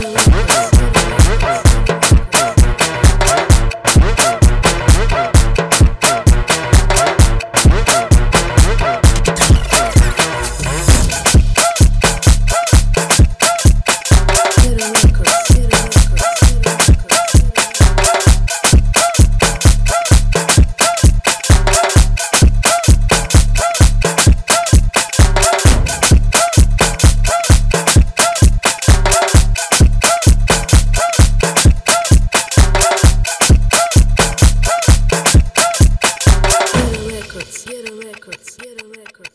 Música records. Get a record.